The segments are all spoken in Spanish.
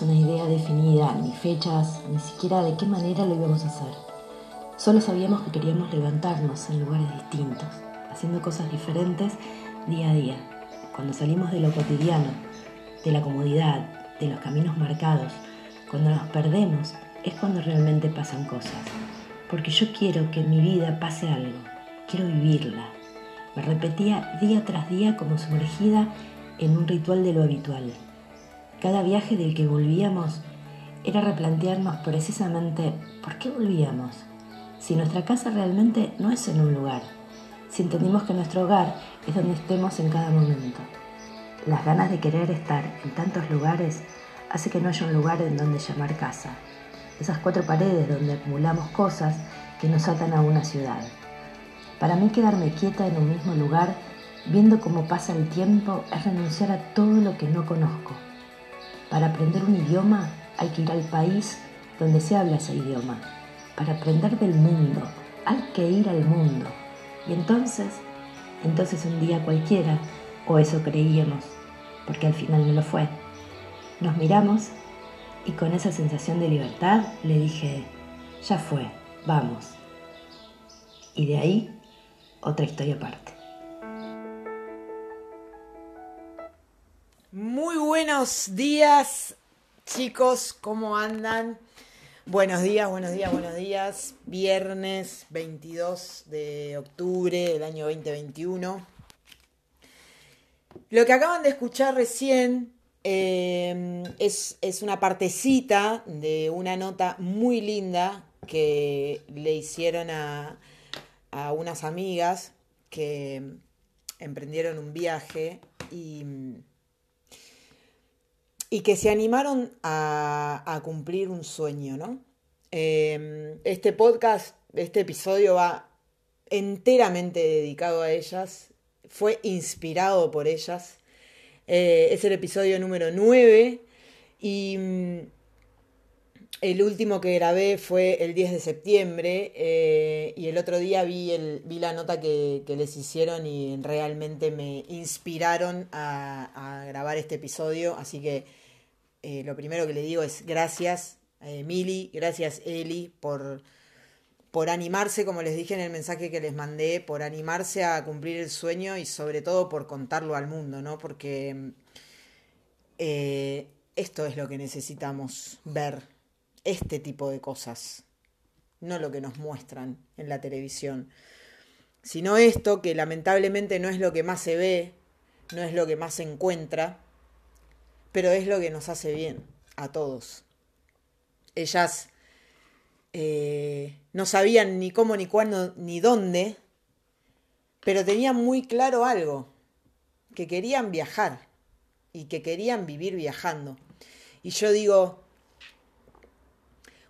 una idea definida, ni fechas, ni siquiera de qué manera lo íbamos a hacer. Solo sabíamos que queríamos levantarnos en lugares distintos, haciendo cosas diferentes día a día. Cuando salimos de lo cotidiano, de la comodidad, de los caminos marcados, cuando nos perdemos, es cuando realmente pasan cosas. Porque yo quiero que mi vida pase algo, quiero vivirla. Me repetía día tras día como sumergida en un ritual de lo habitual. Cada viaje del que volvíamos era replantearnos precisamente por qué volvíamos. Si nuestra casa realmente no es en un lugar, si entendimos que nuestro hogar es donde estemos en cada momento. Las ganas de querer estar en tantos lugares hace que no haya un lugar en donde llamar casa. Esas cuatro paredes donde acumulamos cosas que nos atan a una ciudad. Para mí quedarme quieta en un mismo lugar, viendo cómo pasa el tiempo, es renunciar a todo lo que no conozco. Para aprender un idioma hay que ir al país donde se habla ese idioma. Para aprender del mundo hay que ir al mundo. Y entonces, entonces un día cualquiera, o eso creíamos, porque al final no lo fue. Nos miramos y con esa sensación de libertad le dije, ya fue, vamos. Y de ahí, otra historia aparte. Muy buenos días, chicos, ¿cómo andan? Buenos días, buenos días, buenos días. Viernes 22 de octubre del año 2021. Lo que acaban de escuchar recién eh, es, es, una partecita de una nota muy linda que le hicieron a, a unas amigas que emprendieron un viaje y, y que se animaron a, cumplir un sueño, ¿no? Eh, este podcast, este episodio va enteramente dedicado a ellas, fue inspirado por ellas. Eh, es el episodio número 9 y mm, el último que grabé fue el 10 de septiembre eh, y el otro día vi, la nota que, les hicieron y realmente me inspiraron a grabar este episodio. Así que eh, lo primero que le digo es gracias eh, Mili, gracias Eli por, por animarse, como les dije en el mensaje que les mandé, por animarse a cumplir el sueño y sobre todo por contarlo al mundo, ¿no? Porque eh, esto es lo que necesitamos ver, este tipo de cosas, no lo que nos muestran en la televisión, sino esto que lamentablemente no es lo que más se ve, no es lo que más se encuentra, pero es lo que nos hace bien a todos. Ellas eh, no sabían ni cómo, ni cuándo, ni dónde, pero tenían muy claro algo, que querían viajar y que querían vivir viajando. Y yo digo,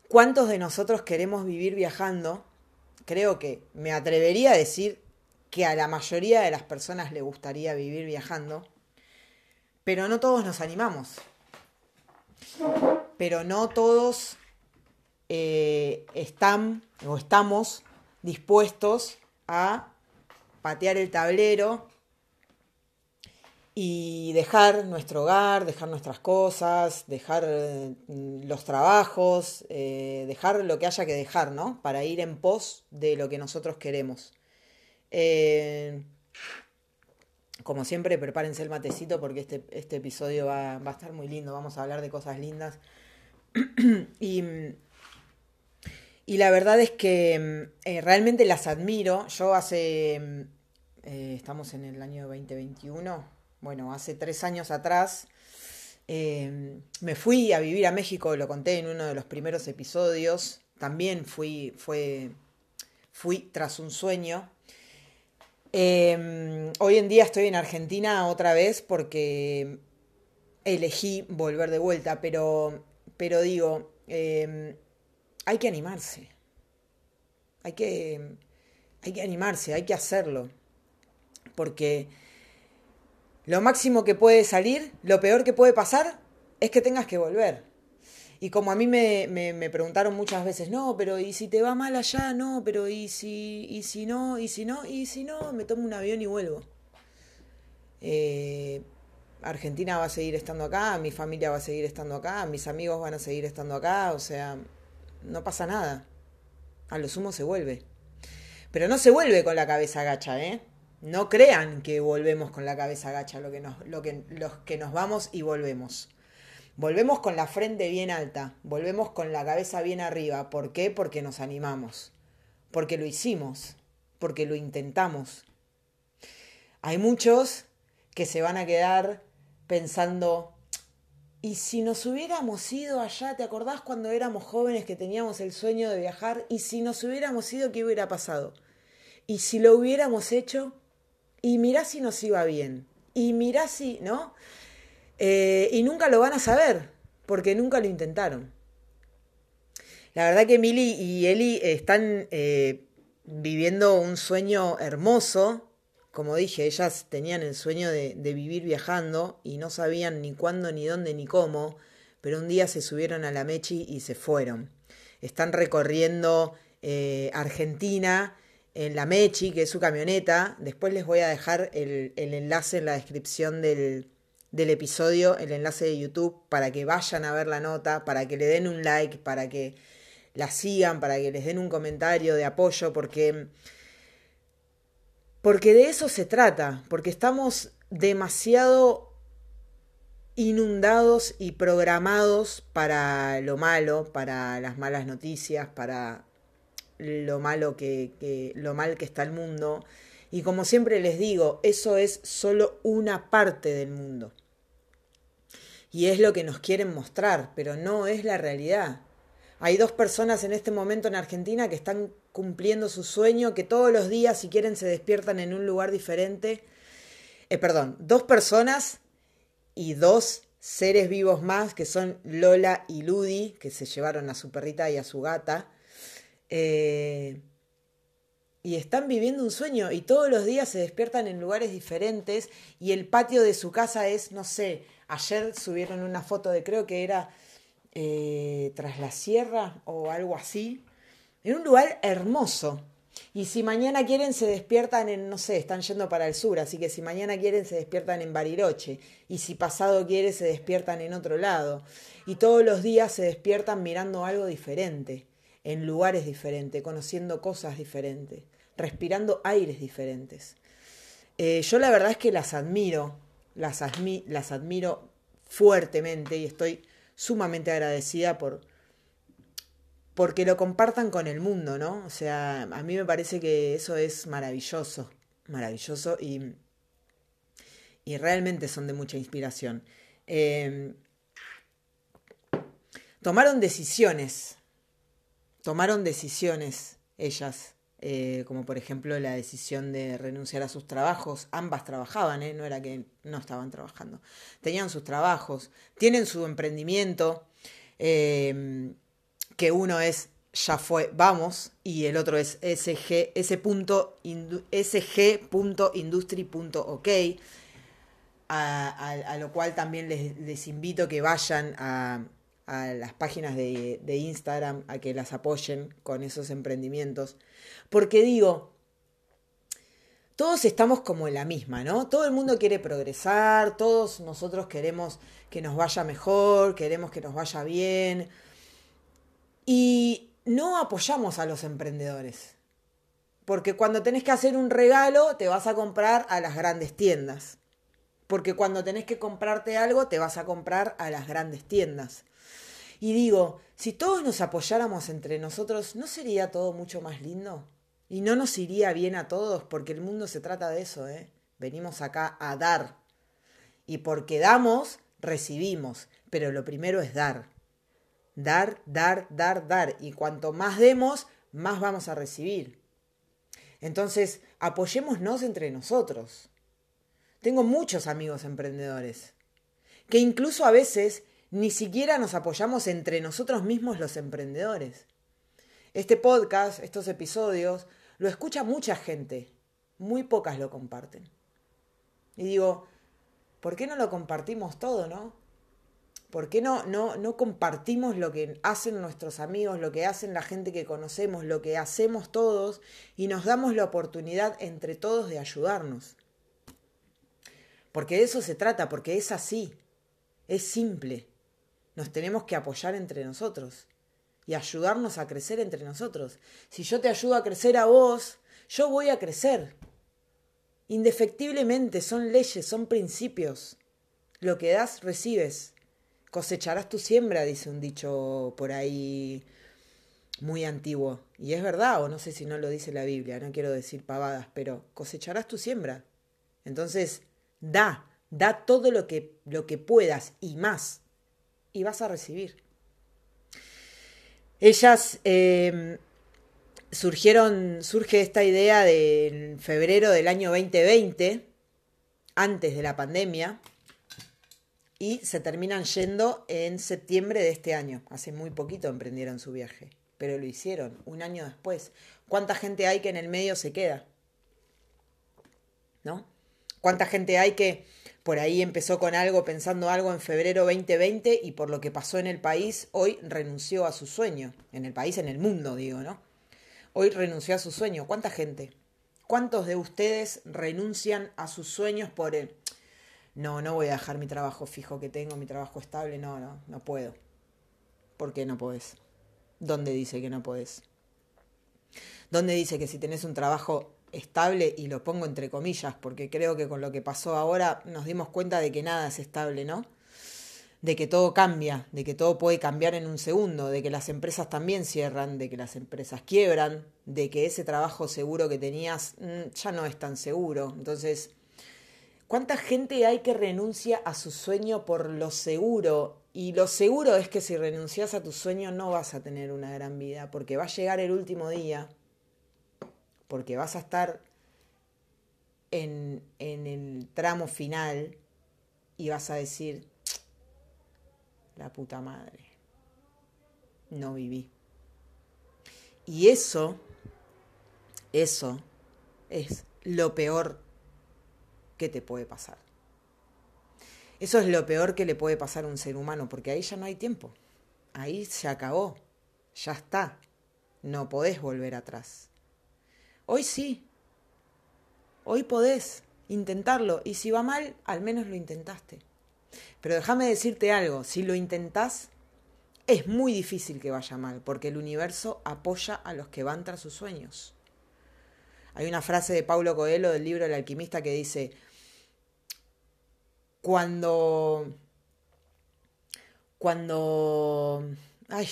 ¿cuántos de nosotros queremos vivir viajando? Creo que me atrevería a decir que a la mayoría de las personas le gustaría vivir viajando, pero no todos nos animamos. Pero no todos eh, están o estamos dispuestos a patear el tablero y dejar nuestro hogar, dejar nuestras cosas, dejar eh, los trabajos, eh, dejar lo que haya que dejar, ¿no? Para ir en pos de lo que nosotros queremos. Eh, como siempre, prepárense el matecito porque este, este episodio va, va, a estar muy lindo. Vamos a hablar de cosas lindas. y, y, la verdad es que eh, realmente las admiro. Yo hace. Eh, estamos en el año 2021. Bueno, hace tres años atrás. Eh, me fui a vivir a México, lo conté en uno de los primeros episodios. También fui, fue, fui tras un sueño. Eh, hoy en día estoy en Argentina otra vez porque elegí volver de vuelta, pero, pero digo, eh, hay que animarse. Hay que, hay que animarse, hay que hacerlo. Porque lo máximo que puede salir, lo peor que puede pasar, es que tengas que volver. Y como a mí me, me, me, preguntaron muchas veces, no, pero ¿y si te va mal allá? No, pero ¿y si, y si no? ¿Y si no? ¿Y si no? Me tomo un avión y vuelvo. Eh, Argentina va a seguir estando acá, mi familia va a seguir estando acá, mis amigos van a seguir estando acá, o sea, no pasa nada. A lo sumo se vuelve. Pero no se vuelve con la cabeza gacha, ¿eh? No crean que volvemos con la cabeza gacha, lo que nos, lo que, los que nos vamos y volvemos. Volvemos con la frente bien alta, volvemos con la cabeza bien arriba. ¿Por qué? Porque nos animamos, porque lo hicimos, porque lo intentamos. Hay muchos que se van a quedar pensando, ¿y si nos hubiéramos ido allá? ¿Te acordás cuando éramos jóvenes que teníamos el sueño de viajar? ¿Y si nos hubiéramos ido, qué hubiera pasado? ¿Y si lo hubiéramos hecho? y mirá si nos iba bien, y mirá si, ¿no? Eh, y nunca lo van a saber, porque nunca lo intentaron. La verdad que Mili y Eli están eh, viviendo un sueño hermoso. Como dije, ellas tenían el sueño de, vivir viajando y no sabían ni cuándo, ni dónde, ni cómo, pero un día se subieron a la Mechi y se fueron. Están recorriendo eh, Argentina en la Mechi, que es su camioneta. Después les voy a dejar el, enlace en la descripción del, del, episodio, el enlace de YouTube, para que vayan a ver la nota, para que le den un like, para que la sigan, para que les den un comentario de apoyo, porque, porque de eso se trata, porque estamos demasiado inundados y programados para lo malo, para las malas noticias, para lo malo que, lo mal que está el mundo. Y como siempre les digo, eso es solo una parte del mundo. Y es lo que nos quieren mostrar, pero no es la realidad. Hay dos personas en este momento en Argentina que están cumpliendo su sueño, que todos los días, si quieren, se despiertan en un lugar diferente. Eh, perdón, dos personas y dos seres vivos más, que son Lola y Ludi, que se llevaron a su perrita y a su gata. Eh, y están viviendo un sueño y todos los días se despiertan en lugares diferentes y el patio de su casa es, no sé, ayer subieron una foto de creo que era eh, tras la sierra o algo así, en un lugar hermoso. Y si mañana quieren se despiertan en, no sé, están yendo para el sur, así que si mañana quieren se despiertan en Bariloche. Y si pasado quiere se despiertan en otro lado. Y todos los días se despiertan mirando algo diferente en lugares diferentes, conociendo cosas diferentes, respirando aires diferentes. Eh, yo la verdad es que las admiro, las, las admiro fuertemente y estoy sumamente agradecida por porque lo compartan con el mundo, ¿no? O sea, a mí me parece que eso es maravilloso, maravilloso y, y realmente son de mucha inspiración. Eh, tomaron decisiones tomaron decisiones ellas, eh, como por ejemplo la decisión de renunciar a sus trabajos. Ambas trabajaban, ¿eh? no era que no estaban trabajando. Tenían sus trabajos, tienen su emprendimiento, eh, que uno es ya fue, vamos, y el otro es sg, sg.industry.ok. A, a, lo cual también les invito que vayan a, a las páginas de, Instagram a que las apoyen con esos emprendimientos. Porque digo, todos estamos como en la misma, ¿no? Todo el mundo quiere progresar, todos nosotros queremos que nos vaya mejor, queremos que nos vaya bien. Y no apoyamos a los emprendedores. Porque cuando tenés que hacer un regalo, te vas a comprar a las grandes tiendas. Porque cuando tenés que comprarte algo, te vas a comprar a las grandes tiendas. Y digo, si todos nos apoyáramos entre nosotros, ¿no sería todo mucho más lindo? Y no nos iría bien a todos, porque el mundo se trata de eso, ¿eh? Venimos acá a dar. Y porque damos, recibimos. Pero lo primero es dar. Dar, dar, dar, dar. Y cuanto más demos, más vamos a recibir. Entonces, apoyémonos entre nosotros. Tengo muchos amigos emprendedores que incluso a veces ni siquiera nos apoyamos entre nosotros mismos los emprendedores. Este podcast, estos episodios, lo escucha mucha gente, muy pocas lo comparten. Y digo, ¿por qué no lo compartimos todo, no? ¿Por qué no, no, no compartimos lo que hacen nuestros amigos, lo que hacen la gente que conocemos, lo que hacemos todos y nos damos la oportunidad entre todos de ayudarnos? Porque de eso se trata, porque es así, es simple. Nos tenemos que apoyar entre nosotros y ayudarnos a crecer entre nosotros. Si yo te ayudo a crecer a vos, yo voy a crecer. Indefectiblemente son leyes, son principios. Lo que das, recibes. Cosecharás tu siembra, dice un dicho por ahí muy antiguo. Y es verdad, o no sé si no lo dice la Biblia, no quiero decir pavadas, pero cosecharás tu siembra. Entonces, da, da todo lo que, lo que puedas y más, y vas a recibir. Ellas em, surgieron, surge esta idea de en febrero del año 2020, antes de la pandemia, y se terminan yendo en septiembre de este año. Hace muy poquito emprendieron su viaje, pero lo hicieron un año después. ¿Cuánta gente hay que en el medio se queda? ¿No? ¿Cuánta gente hay que por ahí empezó con algo, pensando algo en febrero 2020 y por lo que pasó en el país, hoy renunció a su sueño? En el país, en el mundo, digo, ¿no? Hoy renunció a su sueño. ¿Cuánta gente? ¿Cuántos de ustedes renuncian a sus sueños por el no, no voy a dejar mi trabajo fijo que tengo, mi trabajo estable, no, no, no puedo. ¿Por qué no podés? ¿Dónde dice que no podés? ¿Dónde dice que si tenés un trabajo estable, y lo pongo entre comillas, porque creo que con lo que pasó ahora nos dimos cuenta de que nada es estable, ¿no? De que todo cambia, de que todo puede cambiar en un segundo, de que las empresas también cierran, de que las empresas quiebran, de que ese trabajo seguro que tenías mm, ya no es tan seguro. Entonces, ¿Cuánta gente hay que renuncia a su sueño por lo seguro? Y lo seguro es que si renuncias a tu sueño no vas a tener una gran vida, porque va a llegar el último día, porque vas a estar en, en el tramo final y vas a decir, la puta madre, no viví. Y eso, eso es lo peor ¿qué te puede pasar? Eso es lo peor que le puede pasar a un ser humano, porque ahí ya no hay tiempo. Ahí se acabó. Ya está. No podés volver atrás. Hoy sí. Hoy podés intentarlo. Y si va mal, al menos lo intentaste. Pero déjame decirte algo. Si lo intentás, es muy difícil que vaya mal, porque el universo apoya a los que van tras sus sueños. Hay una frase de Paulo Coelho del libro El alquimista que dice, cuando... Cuando... Ay,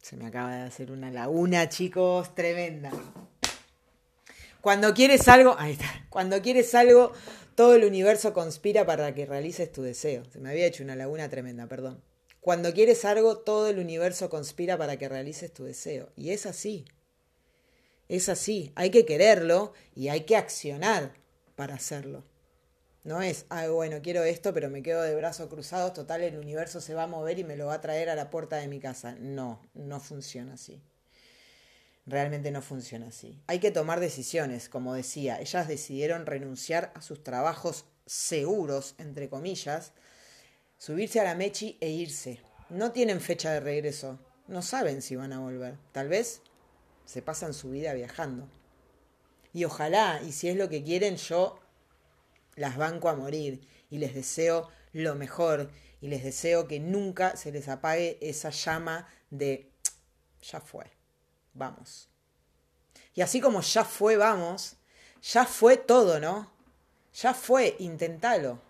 se me acaba de hacer una laguna, chicos, tremenda. Cuando quieres algo, ahí está. Cuando quieres algo, todo el universo conspira para que realices tu deseo. Se me había hecho una laguna tremenda, perdón. Cuando quieres algo, todo el universo conspira para que realices tu deseo. Y es así. Es así. Hay que quererlo y hay que accionar para hacerlo. No es, ah, bueno, quiero esto, pero me quedo de brazos cruzados, total, el universo se va a mover y me lo va a traer a la puerta de mi casa. No, no funciona así. Realmente no funciona así. Hay que tomar decisiones, como decía. Ellas decidieron renunciar a sus trabajos seguros, entre comillas, subirse a la Mechi e irse. No tienen fecha de regreso. No saben si van a volver. Tal vez se pasan su vida viajando. Y ojalá, y si es lo que quieren, yo las banco a morir y les deseo lo mejor y les deseo que nunca se les apague esa llama de ya fue, vamos. Y así como ya fue, vamos, ya fue todo, ¿no? Ya fue, intentalo.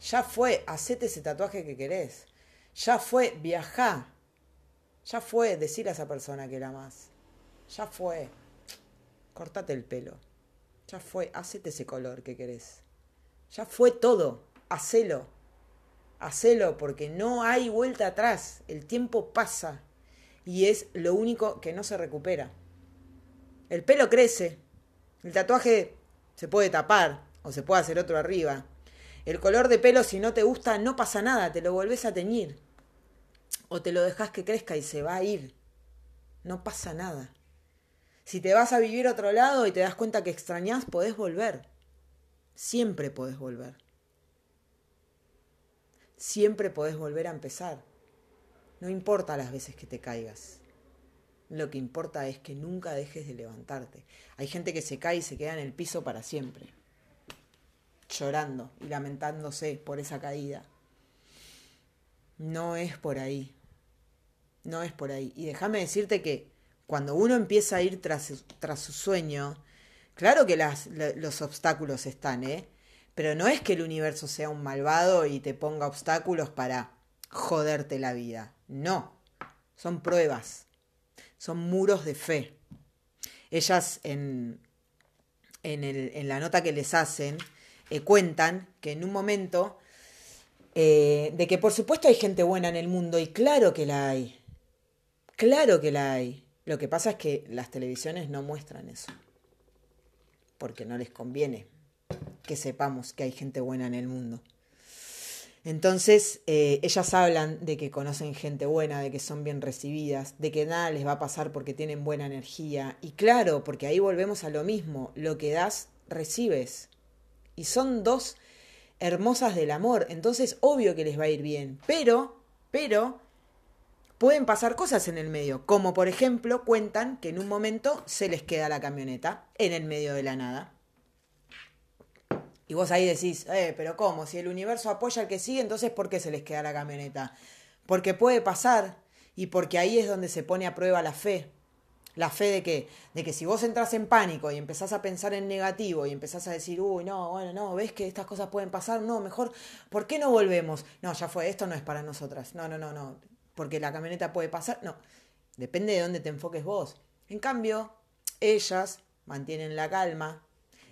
Ya fue, hacete ese tatuaje que querés. Ya fue, viajá. Ya fue, decir a esa persona que la amas. Ya fue, cortate el pelo. Ya fue, hacete ese color que querés. Ya fue todo. Hacelo. Hacelo porque no hay vuelta atrás. El tiempo pasa y es lo único que no se recupera. El pelo crece. El tatuaje se puede tapar o se puede hacer otro arriba. El color de pelo, si no te gusta, no pasa nada, te lo volvés a teñir. O te lo dejas que crezca y se va a ir. No pasa nada. Si te vas a vivir a otro lado y te das cuenta que extrañás, podés volver. Siempre podés volver. Siempre podés volver a empezar. No importa las veces que te caigas. Lo que importa es que nunca dejes de levantarte. Hay gente que se cae y se queda en el piso para siempre. llorando y lamentándose por esa caída. No es por ahí. No es por ahí. Y déjame decirte que cuando uno empieza a ir tras, tras su sueño, claro que las, los obstáculos están, ¿eh? Pero no es que el universo sea un malvado y te ponga obstáculos para joderte la vida. No. Son pruebas. Son muros de fe. Ellas en, en, la nota que les hacen eh, cuentan que en un momento eh, de que por supuesto hay gente buena en el mundo y claro que la hay. Claro que la hay. Lo que pasa es que las televisiones no muestran eso. Porque no les conviene que sepamos que hay gente buena en el mundo. Entonces, eh, ellas hablan de que conocen gente buena, de que son bien recibidas, de que nada les va a pasar porque tienen buena energía. Y claro, porque ahí volvemos a lo mismo, lo que das, recibes. Y son dos hermosas del amor, entonces obvio que les va a ir bien. Pero, pero, pueden pasar cosas en el medio, como por ejemplo cuentan que en un momento se les queda la camioneta en el medio de la nada. Y vos ahí decís, eh, pero ¿cómo? Si el universo apoya al que sigue, entonces ¿por qué se les queda la camioneta? Porque puede pasar y porque ahí es donde se pone a prueba la fe. La fe de que, de que si vos entras en pánico y empezás a pensar en negativo y empezás a decir, uy, no, bueno, no, ves que estas cosas pueden pasar, no, mejor, ¿por qué no volvemos? No, ya fue, esto no es para nosotras. No, no, no, no, porque la camioneta puede pasar. No, depende de dónde te enfoques vos. En cambio, ellas mantienen la calma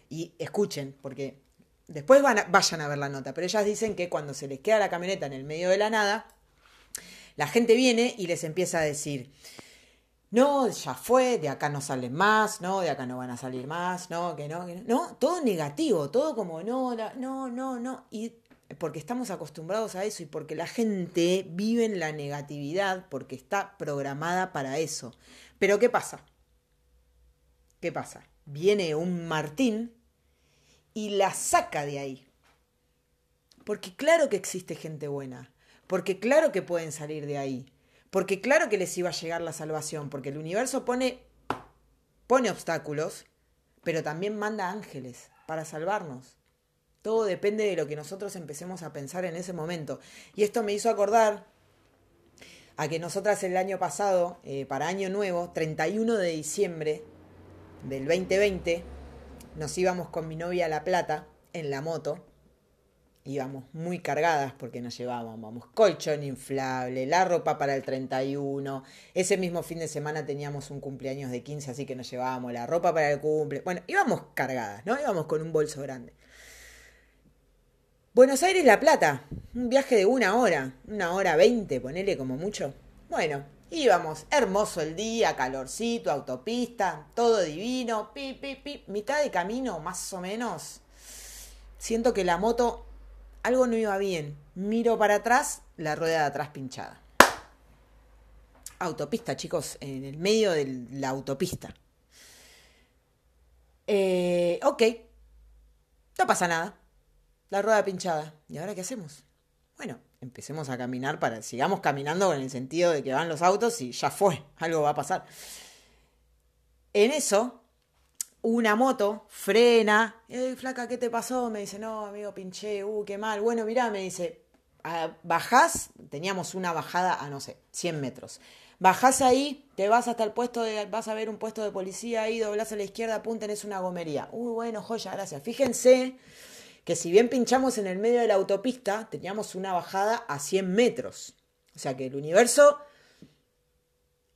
y escuchen, porque Después vayan a ver la nota, pero ellas dicen que cuando se les queda la camioneta en el medio de la nada, la gente viene y les empieza a decir, no, ya fue, de acá no salen más, no, de acá no van a salir más, no, que no, que no, no, todo negativo, todo como no, no, no, no, y porque estamos acostumbrados a eso y porque la gente vive en la negatividad porque está programada para eso. Pero ¿qué pasa? ¿Qué pasa? Viene un Martín y la saca de ahí. Porque claro que existe gente buena, porque claro que pueden salir de ahí, porque claro que les iba a llegar la salvación, porque el universo pone, pone obstáculos, pero también manda ángeles para salvarnos. Todo depende de lo que nosotros empecemos a pensar en ese momento. Y esto me hizo acordar a que nosotras el año pasado, eh, para Año Nuevo, 31 de diciembre del 2020, nos íbamos con mi novia a La Plata en la moto. Íbamos muy cargadas porque nos llevábamos colchón inflable, la ropa para el 31. Ese mismo fin de semana teníamos un cumpleaños de 15, así que nos llevábamos la ropa para el cumple. Bueno, íbamos cargadas, ¿no? Íbamos con un bolso grande. Buenos Aires, La Plata. Un viaje de una hora, una hora veinte, ponele como mucho. Bueno, Íbamos, hermoso el día, calorcito, autopista, todo divino, pi, pi, pi, mitad de camino, más o menos. Siento que la moto, algo no iba bien. Miro para atrás, la rueda de atrás pinchada. Autopista, chicos, en el medio de la autopista. Eh, ok, no pasa nada. La rueda pinchada. ¿Y ahora qué hacemos? Bueno, empecemos a caminar para, sigamos caminando en el sentido de que van los autos y ya fue, algo va a pasar. En eso, una moto frena, eh, flaca, ¿qué te pasó? Me dice, no, amigo, pinché, uh, qué mal. Bueno, mirá, me dice, ah, bajás, teníamos una bajada a, no sé, 100 metros. Bajás ahí, te vas hasta el puesto de, vas a ver un puesto de policía ahí, doblás a la izquierda, pum, tenés una gomería. Uy, bueno, joya, gracias. Fíjense que si bien pinchamos en el medio de la autopista, teníamos una bajada a 100 metros. O sea que el universo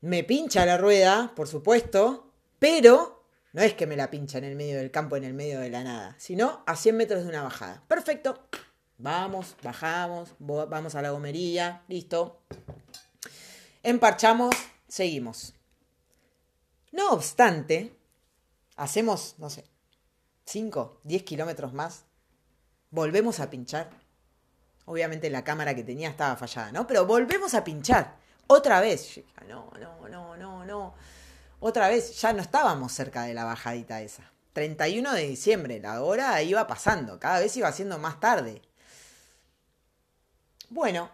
me pincha la rueda, por supuesto, pero no es que me la pincha en el medio del campo, en el medio de la nada, sino a 100 metros de una bajada. Perfecto. Vamos, bajamos, vamos a la gomería, listo. Emparchamos, seguimos. No obstante, hacemos, no sé, 5, 10 kilómetros más volvemos a pinchar. Obviamente la cámara que tenía estaba fallada, ¿no? Pero volvemos a pinchar. Otra vez. No, no, no, no, no. Otra vez, ya no estábamos cerca de la bajadita esa. 31 de diciembre, la hora iba pasando, cada vez iba siendo más tarde. Bueno,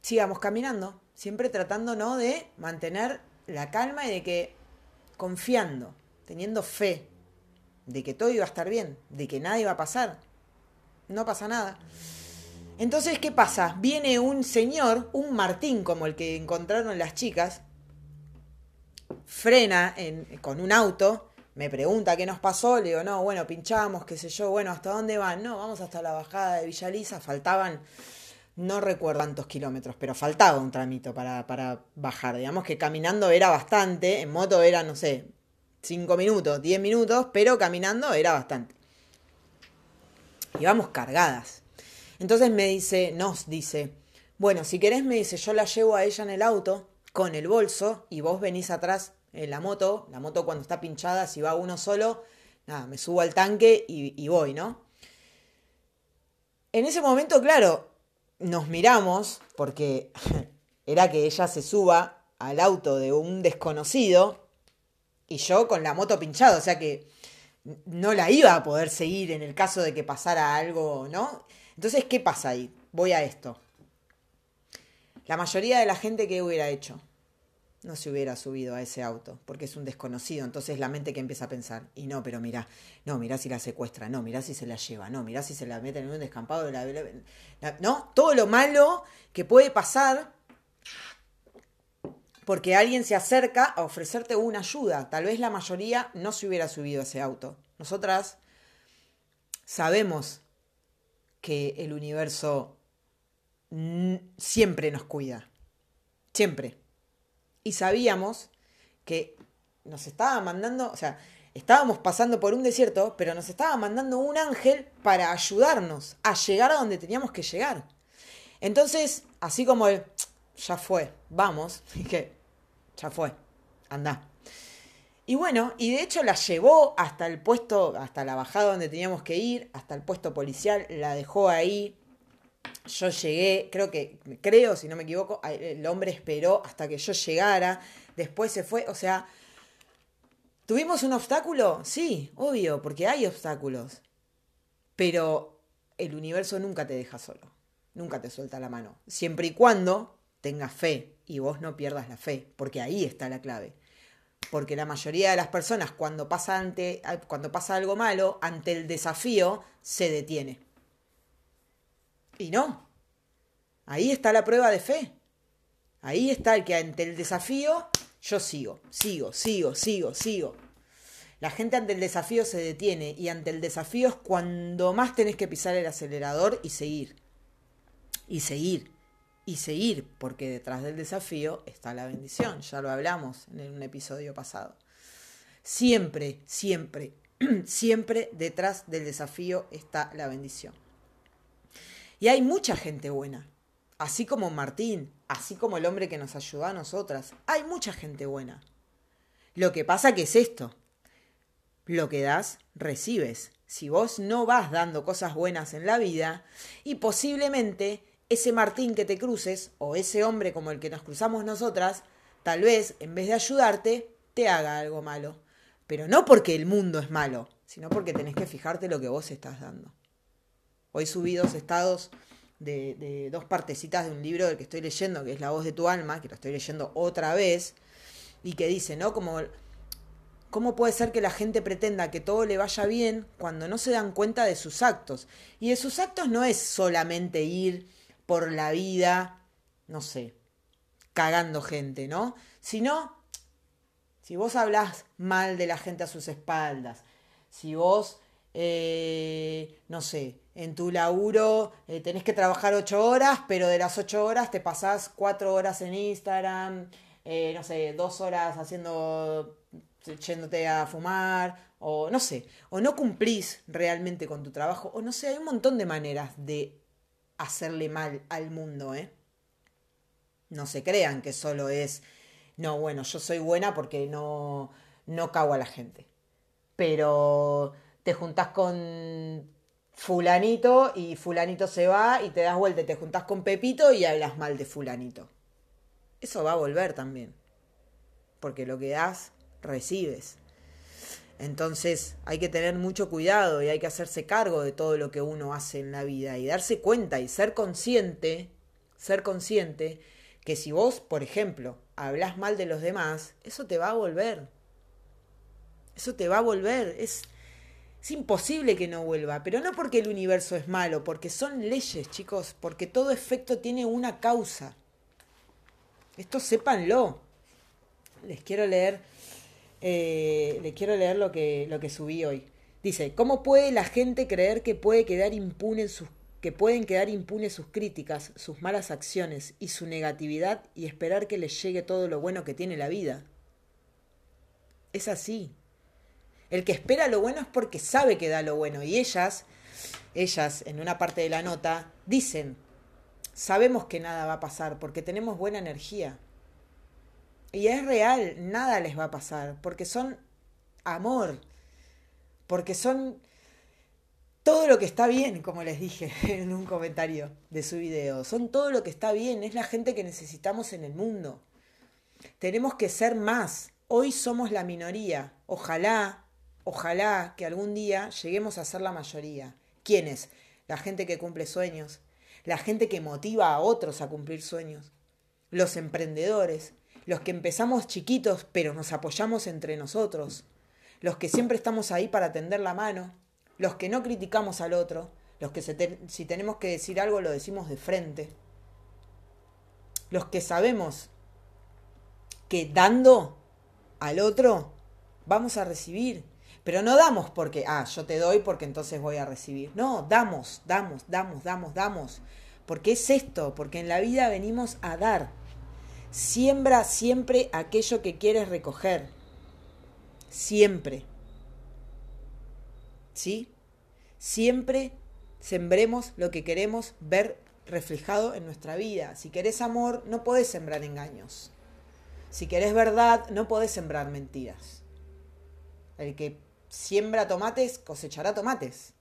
sigamos caminando, siempre tratando ¿no? de mantener la calma y de que confiando, teniendo fe de que todo iba a estar bien, de que nada iba a pasar, no pasa nada. Entonces, ¿qué pasa? Viene un señor, un Martín como el que encontraron las chicas, frena con un auto, me pregunta qué nos pasó, le digo, no, bueno, pinchamos, qué sé yo, bueno, ¿hasta dónde van? No, vamos hasta la bajada de Villaliza, faltaban, no recuerdo cuántos kilómetros, pero faltaba un tramito para, para bajar, digamos que caminando era bastante, en moto era, no sé, 5 minutos, 10 minutos, pero caminando era bastante. Y vamos cargadas. Entonces me dice, nos dice, bueno, si querés me dice, yo la llevo a ella en el auto con el bolso y vos venís atrás en la moto. La moto cuando está pinchada, si va uno solo, nada, me subo al tanque y, y voy, ¿no? En ese momento, claro, nos miramos porque era que ella se suba al auto de un desconocido y yo con la moto pinchada, o sea que no la iba a poder seguir en el caso de que pasara algo, ¿no? Entonces, ¿qué pasa ahí? Voy a esto. La mayoría de la gente que hubiera hecho no se hubiera subido a ese auto, porque es un desconocido. Entonces la mente que empieza a pensar, y no, pero mira, no, mira si la secuestra, no, mira si se la lleva, no, mira si se la meten en un descampado. no, todo lo malo que puede pasar porque alguien se acerca a ofrecerte una ayuda. Tal vez la mayoría no se hubiera subido a ese auto. Nosotras sabemos que el universo siempre nos cuida. Siempre. Y sabíamos que nos estaba mandando, o sea, estábamos pasando por un desierto, pero nos estaba mandando un ángel para ayudarnos a llegar a donde teníamos que llegar. Entonces, así como el, ya fue, vamos, que ya fue, anda. Y bueno, y de hecho la llevó hasta el puesto, hasta la bajada donde teníamos que ir, hasta el puesto policial, la dejó ahí. Yo llegué, creo que, creo, si no me equivoco, el hombre esperó hasta que yo llegara, después se fue, o sea, ¿tuvimos un obstáculo? Sí, obvio, porque hay obstáculos. Pero el universo nunca te deja solo, nunca te suelta la mano, siempre y cuando tengas fe y vos no pierdas la fe, porque ahí está la clave porque la mayoría de las personas cuando pasa, ante, cuando pasa algo malo, ante el desafío, se detiene. Y no. Ahí está la prueba de fe. Ahí está el que ante el desafío yo sigo, sigo, sigo, sigo, sigo. La gente ante el desafío se detiene y ante el desafío es cuando más tenés que pisar el acelerador y seguir. Y seguir y seguir, porque detrás del desafío está la bendición, ya lo hablamos en un episodio pasado. Siempre, siempre, siempre detrás del desafío está la bendición. Y hay mucha gente buena, así como Martín, así como el hombre que nos ayudó a nosotras, hay mucha gente buena. Lo que pasa que es esto, lo que das, recibes. Si vos no vas dando cosas buenas en la vida y posiblemente ese Martín que te cruces, o ese hombre como el que nos cruzamos nosotras, tal vez, en vez de ayudarte, te haga algo malo. Pero no porque el mundo es malo, sino porque tenés que fijarte lo que vos estás dando. Hoy subí dos estados de, dos partecitas de un libro del que estoy leyendo, que es La voz de tu alma, que lo estoy leyendo otra vez, y que dice, ¿no? Como, ¿cómo puede ser que la gente pretenda que todo le vaya bien cuando no se dan cuenta de sus actos? Y de sus actos no es solamente ir por la vida, no sé, cagando gente, ¿no? Sino, si vos hablas mal de la gente a sus espaldas, si vos, eh, no sé, en tu laburo eh, tenés que trabajar ocho horas, pero de las ocho horas te pasás cuatro horas en Instagram, eh, no sé, dos horas haciendo, yéndote a fumar, o no sé, o no cumplís realmente con tu trabajo, o no sé, hay un montón de maneras de hacerle mal al mundo, ¿eh? No se crean que solo es, no, bueno, yo soy buena porque no, no cago a la gente. Pero te juntás con fulanito y fulanito se va y te das vuelta y te juntás con Pepito y hablas mal de fulanito. Eso va a volver también. Porque lo que das, recibes. Entonces hay que tener mucho cuidado y hay que hacerse cargo de todo lo que uno hace en la vida y darse cuenta y ser consciente, ser consciente que si vos, por ejemplo, hablas mal de los demás, eso te va a volver. Eso te va a volver. Es Es imposible que no vuelva, pero no porque el universo es malo, porque son leyes, chicos, porque todo efecto tiene una causa. Esto sépanlo. Les quiero leer, eh, les quiero leer lo que, lo que subí hoy. Dice, ¿cómo puede la gente creer que puede quedar impune sus que pueden quedar impunes sus críticas, sus malas acciones y su negatividad y esperar que les llegue todo lo bueno que tiene la vida? Es así. El que espera lo bueno es porque sabe que da lo bueno. Y ellas, ellas, en una parte de la nota, dicen, sabemos que nada va a pasar porque tenemos buena energía. Y es real, nada les va a pasar, porque son amor, porque son todo lo que está bien, como les dije en un comentario de su video. Son todo lo que está bien, es la gente que necesitamos en el mundo. Tenemos que ser más. Hoy somos la minoría. Ojalá Ojalá que algún día lleguemos a ser la mayoría. ¿Quiénes? La gente que cumple sueños, la gente que motiva a otros a cumplir sueños, los emprendedores, los que empezamos chiquitos pero nos apoyamos entre nosotros, los que siempre estamos ahí para tender la mano, los que no criticamos al otro, los que si tenemos que decir algo lo decimos de frente, los que sabemos que dando al otro vamos a recibir pero no damos porque, ah, yo te doy porque entonces voy a recibir. No, damos, damos, damos, damos, damos. Porque es esto, porque en la vida venimos a dar. Siembra siempre aquello que quieres recoger. Siempre. ¿Sí? Siempre sembremos lo que queremos ver reflejado en nuestra vida. Si querés amor, no podés sembrar engaños. Si querés verdad, no podés sembrar mentiras. El que siembra tomates, cosechará tomates.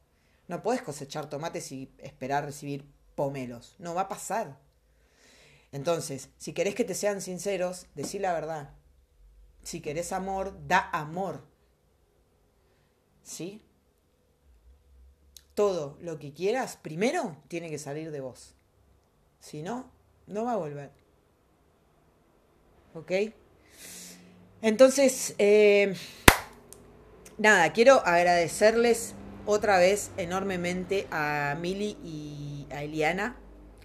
No puedes cosechar tomates y esperar recibir pomelos. No va a pasar. Entonces, si querés que te sean sinceros, decí la verdad. Si querés amor, da amor. ¿Sí? Todo lo que quieras, primero tiene que salir de vos. Si no, no va a volver. ¿Ok? Entonces, eh, nada, quiero agradecerles otra vez enormemente a Mili y a Eliana,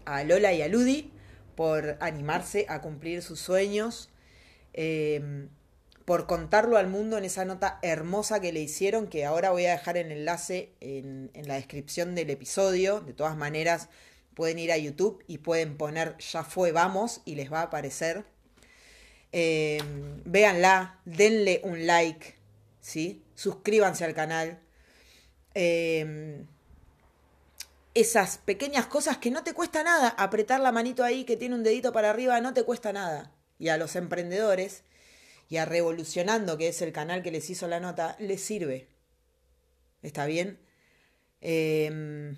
a Lola y a Ludi por animarse a cumplir sus sueños, em, por contarlo al mundo en esa nota hermosa que le hicieron, que ahora voy a dejar el enlace en, la descripción del episodio. De todas maneras, pueden ir a YouTube y pueden poner Ya fue, vamos, y les va a aparecer. Em, véanla, denle un like, ¿sí? suscríbanse al canal. Em, esas pequeñas cosas que no te cuesta nada, apretar la manito ahí que tiene un dedito para arriba, no te cuesta nada. Y a los emprendedores y a Revolucionando, que es el canal que les hizo la nota, les sirve. ¿Está bien? Em,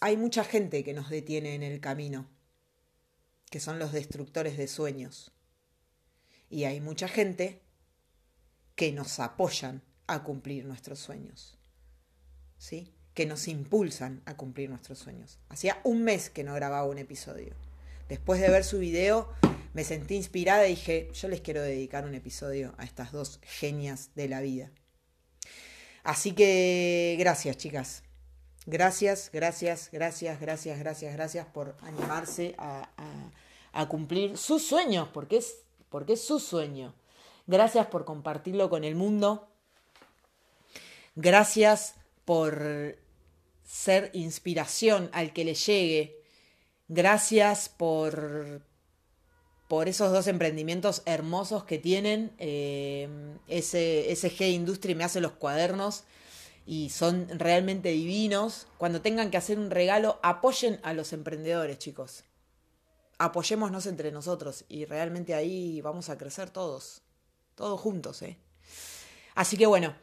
hay mucha gente que nos detiene en el camino, que son los destructores de sueños. Y hay mucha gente que nos apoyan a cumplir nuestros sueños. Que nos impulsan a cumplir nuestros sueños. Hacía un mes que no grababa un episodio. Después de ver su video, me sentí inspirada y dije, yo les quiero dedicar un episodio a estas dos genias de la vida. Así que gracias, chicas. Gracias, gracias, gracias, gracias, gracias, gracias por animarse a, cumplir sus sueños, porque es, porque es su sueño. Gracias por compartirlo con el mundo. Gracias por ser inspiración al que le llegue. Gracias por, por esos dos emprendimientos hermosos que tienen. Eh, ese, ese G Industry me hace los cuadernos y son realmente divinos. Cuando tengan que hacer un regalo, apoyen a los emprendedores, chicos. Apoyémonos entre nosotros y realmente ahí vamos a crecer todos todos juntos, ¿eh? Así que bueno,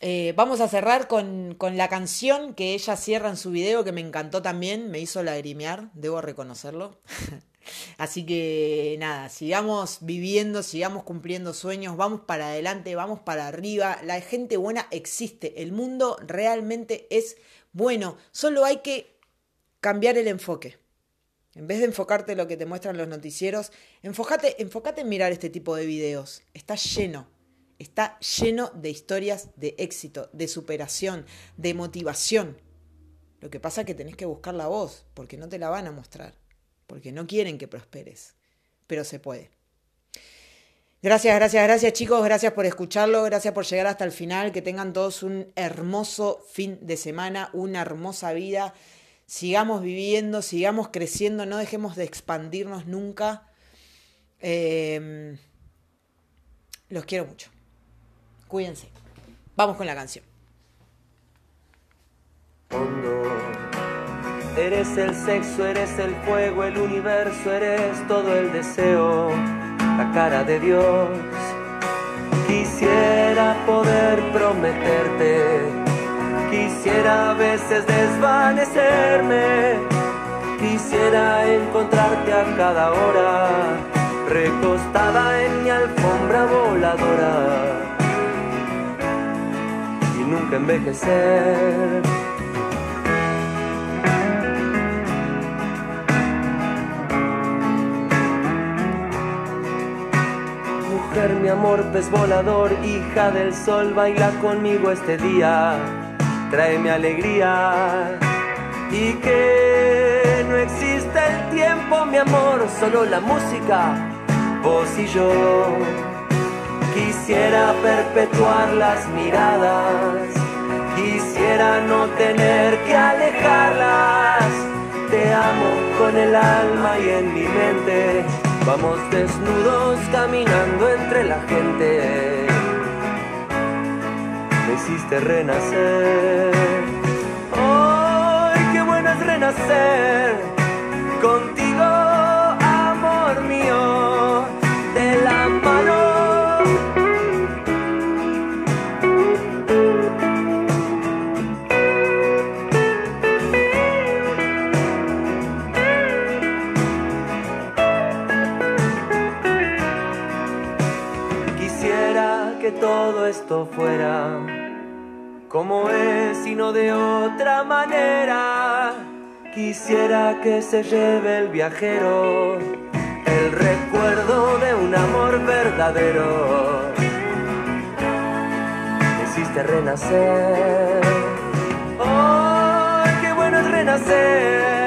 eh, vamos a cerrar con, con, la canción que ella cierra en su video, que me encantó también, me hizo lagrimear, debo reconocerlo. Así que nada, sigamos viviendo, sigamos cumpliendo sueños, vamos para adelante, vamos para arriba. La gente buena existe, el mundo realmente es bueno, solo hay que cambiar el enfoque. En vez de enfocarte en lo que te muestran los noticieros, enfócate, enfócate en mirar este tipo de videos. Está lleno, está lleno de historias de éxito, de superación, de motivación. Lo que pasa es que tenés que buscar la voz, porque no te la van a mostrar, porque no quieren que prosperes, pero se puede. Gracias, gracias, gracias chicos, gracias por escucharlo, gracias por llegar hasta el final, que tengan todos un hermoso fin de semana, una hermosa vida, sigamos viviendo, sigamos creciendo, no dejemos de expandirnos nunca. Em, los quiero mucho. Cuídense. Vamos con la canción. Eres el sexo, eres el fuego, el universo, eres todo el deseo la cara de Dios. Quisiera poder prometerte, quisiera a veces desvanecerme, quisiera encontrarte a cada hora, recostada en mi alfombra voladora nunca envejecer. mi amor pez volador, hija del sol, baila conmigo este día, tráeme alegría. Y que no existe el tiempo, mi amor, solo la música, vos y yo. Quisiera perpetuar las miradas, quisiera no tener que alejarlas. Te amo con el alma y en mi mente Vamos desnudos caminando entre la gente. Me hiciste renacer. ¡Ay, qué bueno es renacer! Contigo, esto fuera como es y no de otra manera. Quisiera que se lleve el viajero el recuerdo de un amor verdadero. hiciste renacer. ¡Oh, qué bueno es renacer!